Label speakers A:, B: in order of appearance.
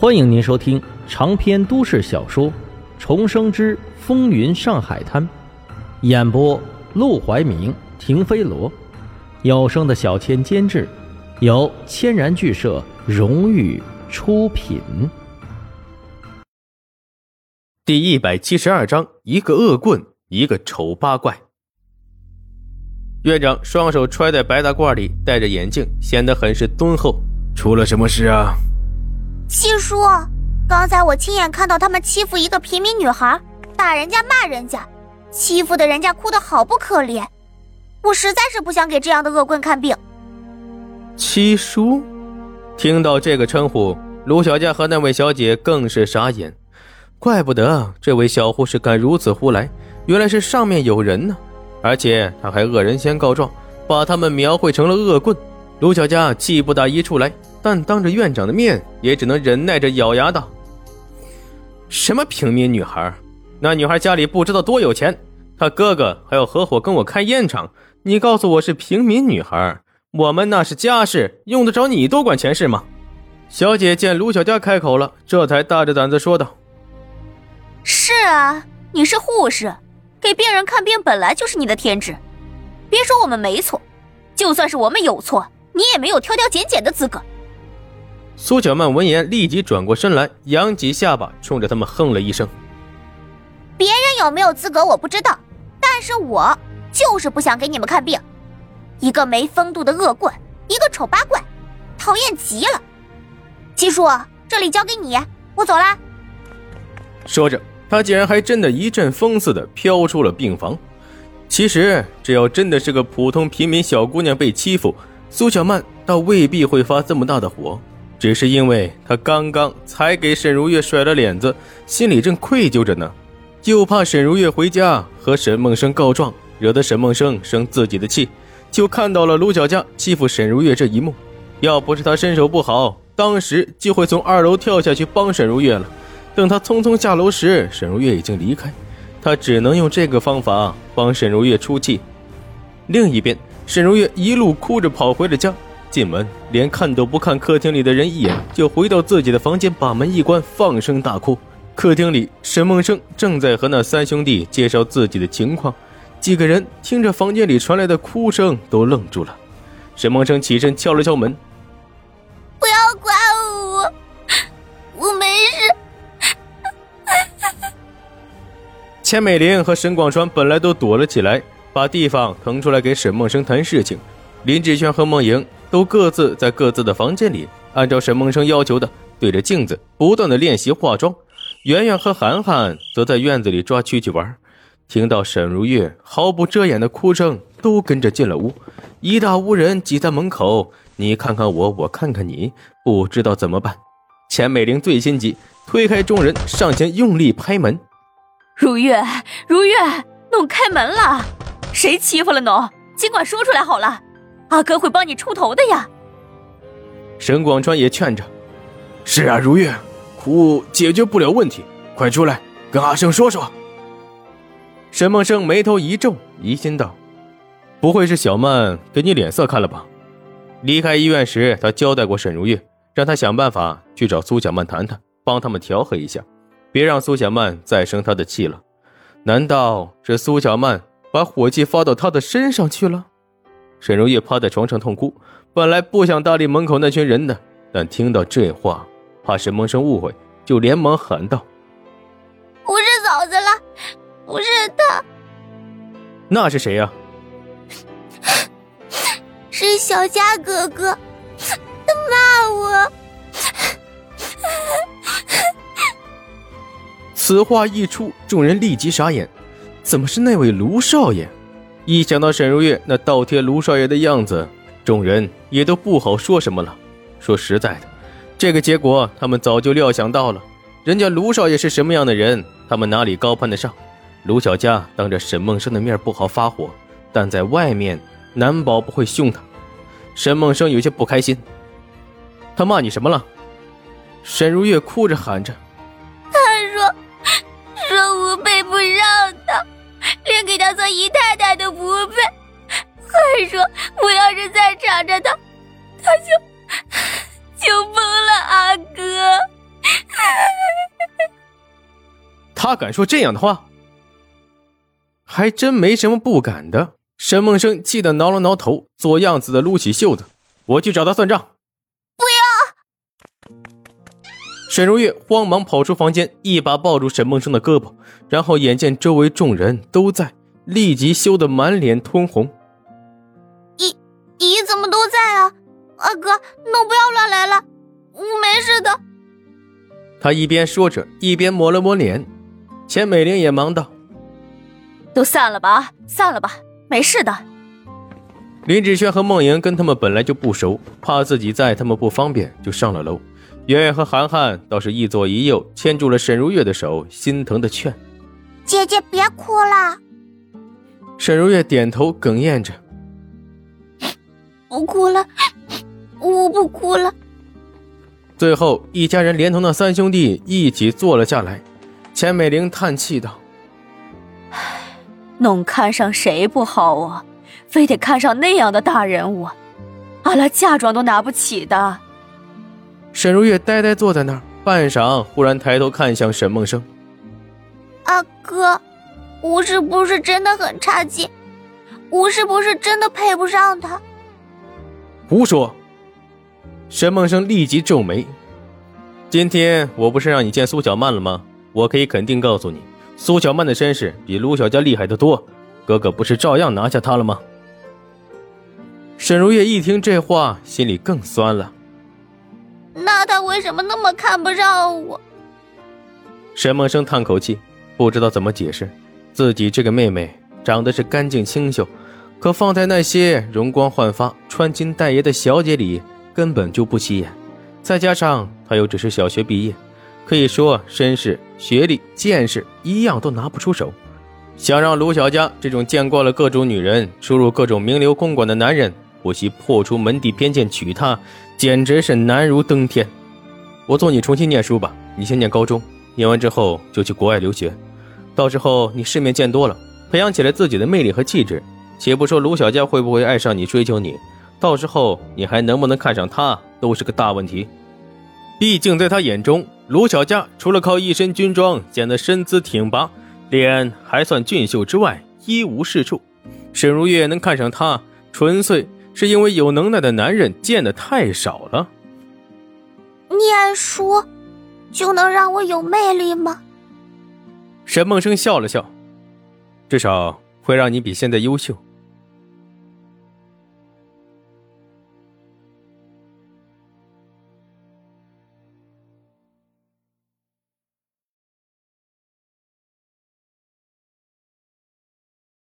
A: 欢迎您收听长篇都市小说《重生之风云上海滩》，演播：陆怀明、停飞罗，有声的小千监制，由千然剧社荣誉出品。
B: 第一百七十二章：一个恶棍，一个丑八怪。院长双手揣在白大褂里，戴着眼镜，显得很是敦厚。
C: 出了什么事啊？
D: 七叔，刚才我亲眼看到他们欺负一个平民女孩，打人家骂人家，欺负的人家哭得好不可怜。我实在是不想给这样的恶棍看病。
B: 七叔，听到这个称呼，卢小佳和那位小姐更是傻眼。怪不得这位小护士敢如此胡来，原来是上面有人呢。而且他还恶人先告状，把他们描绘成了恶棍。卢小佳气不打一处来。但当着院长的面，也只能忍耐着咬牙道：“什么平民女孩？那女孩家里不知道多有钱，她哥哥还要合伙跟我开烟厂。你告诉我是平民女孩，我们那是家事，用得着你多管闲事吗？”小姐见卢小佳开口了，这才大着胆子说道：“
D: 是啊，你是护士，给病人看病本来就是你的天职。别说我们没错，就算是我们有错，你也没有挑挑拣拣的资格。”
B: 苏小曼闻言，立即转过身来，扬起下巴，冲着他们哼了一声：“
D: 别人有没有资格我不知道，但是我就是不想给你们看病。一个没风度的恶棍，一个丑八怪，讨厌极了。七叔，这里交给你，我走了。”
B: 说着，他竟然还真的一阵风似的飘出了病房。其实，只要真的是个普通平民小姑娘被欺负，苏小曼倒未必会发这么大的火。只是因为他刚刚才给沈如月甩了脸子，心里正愧疚着呢，就怕沈如月回家和沈梦生告状，惹得沈梦生生自己的气，就看到了卢小佳欺负沈如月这一幕。要不是他身手不好，当时就会从二楼跳下去帮沈如月了。等他匆匆下楼时，沈如月已经离开，他只能用这个方法帮沈如月出气。另一边，沈如月一路哭着跑回了家。进门连看都不看客厅里的人一眼，就回到自己的房间，把门一关，放声大哭。客厅里，沈梦生正在和那三兄弟介绍自己的情况，几个人听着房间里传来的哭声，都愣住了。沈梦生起身敲了敲门：“
D: 不要管我，我没事。”
B: 钱美玲和沈广川本来都躲了起来，把地方腾出来给沈梦生谈事情。林志轩和梦莹。都各自在各自的房间里，按照沈梦生要求的，对着镜子不断的练习化妆。圆圆和涵涵则在院子里抓蛐蛐玩。听到沈如月毫不遮掩的哭声，都跟着进了屋。一大屋人挤在门口，你看看我，我看看你，不知道怎么办。钱美玲最心急，推开众人，上前用力拍门：“
E: 如月，如月，弄开门了！谁欺负了侬？尽管说出来好了。”阿哥会帮你出头的呀。
B: 沈广川也劝着：“
C: 是啊，如月，哭解决不了问题，快出来跟阿生说说。”
B: 沈梦生眉头一皱，疑心道：“不会是小曼给你脸色看了吧？”离开医院时，他交代过沈如月，让他想办法去找苏小曼谈谈，帮他们调和一下，别让苏小曼再生他的气了。难道是苏小曼把火气发到他的身上去了？沈如月趴在床上痛哭，本来不想搭理门口那群人的，但听到这话，怕沈梦生误会，就连忙喊道：“
D: 不是嫂子了，不是他，
B: 那是谁呀？
D: 是小佳哥哥，他骂我。”
B: 此话一出，众人立即傻眼，怎么是那位卢少爷？一想到沈如月那倒贴卢少爷的样子，众人也都不好说什么了。说实在的，这个结果他们早就料想到了。人家卢少爷是什么样的人，他们哪里高攀得上？卢小佳当着沈梦生的面不好发火，但在外面难保不会凶他。沈梦生有些不开心，他骂你什么了？沈如月哭着喊着：“
D: 他说，说我配不上他。”连给他做姨太，说我要是再缠着他，他就 就疯了。阿哥，
B: 他敢说这样的话，还真没什么不敢的。沈梦生气得挠了挠头，做样子的撸起袖子：“我去找他算账。”
D: 不要！
B: 沈如月慌忙跑出房间，一把抱住沈梦生的胳膊，然后眼见周围众人都在，立即羞得满脸通红。
D: 姨姨怎么都在啊？阿哥，侬不要乱来了，我没事的。
B: 他一边说着，一边抹了抹脸。钱美玲也忙道：“
E: 都散了吧，散了吧。”没事的。
B: 林芷萱和梦莹跟他们本来就不熟，怕自己在他们不方便，就上了楼。圆圆和涵涵倒是一左一右牵住了沈如月的手，心疼的劝：“
D: 姐姐别哭了。”
B: 沈如月点头，哽咽着：“
D: 不哭了，我不哭了。”
B: 最后，一家人连同那三兄弟一起坐了下来。钱美玲叹气道。
E: 弄看上谁不好啊？非得看上那样的大人物，阿拉嫁妆都拿不起的。
B: 沈如月呆呆坐在那儿，半晌，忽然抬头看向沈梦生：“
D: 阿哥，我是不是真的很差劲？我是不是真的配不上他？”
B: 胡说！沈梦生立即皱眉：“今天我不是让你见苏小曼了吗？我可以肯定告诉你。”苏小曼的身世比卢小佳厉害得多，哥哥不是照样拿下她了吗？沈如月一听这话，心里更酸了。
D: 那他为什么那么看不上我？
B: 沈梦生叹口气，不知道怎么解释，自己这个妹妹长得是干净清秀，可放在那些容光焕发、穿金戴银的小姐里，根本就不起眼。再加上她又只是小学毕业。可以说，身世、学历、见识一样都拿不出手。想让卢小佳这种见惯了各种女人、出入各种名流公馆的男人，不惜破除门第偏见娶她，简直是难如登天。我送你重新念书吧，你先念高中，念完之后就去国外留学。到时候你世面见多了，培养起来自己的魅力和气质，且不说卢小佳会不会爱上你、追求你，到时候你还能不能看上他，都是个大问题。毕竟在他眼中。卢小佳除了靠一身军装显得身姿挺拔，脸还算俊秀之外，一无是处。沈如月能看上他，纯粹是因为有能耐的男人见的太少了。
D: 念书就能让我有魅力吗？
B: 沈梦生笑了笑，至少会让你比现在优秀。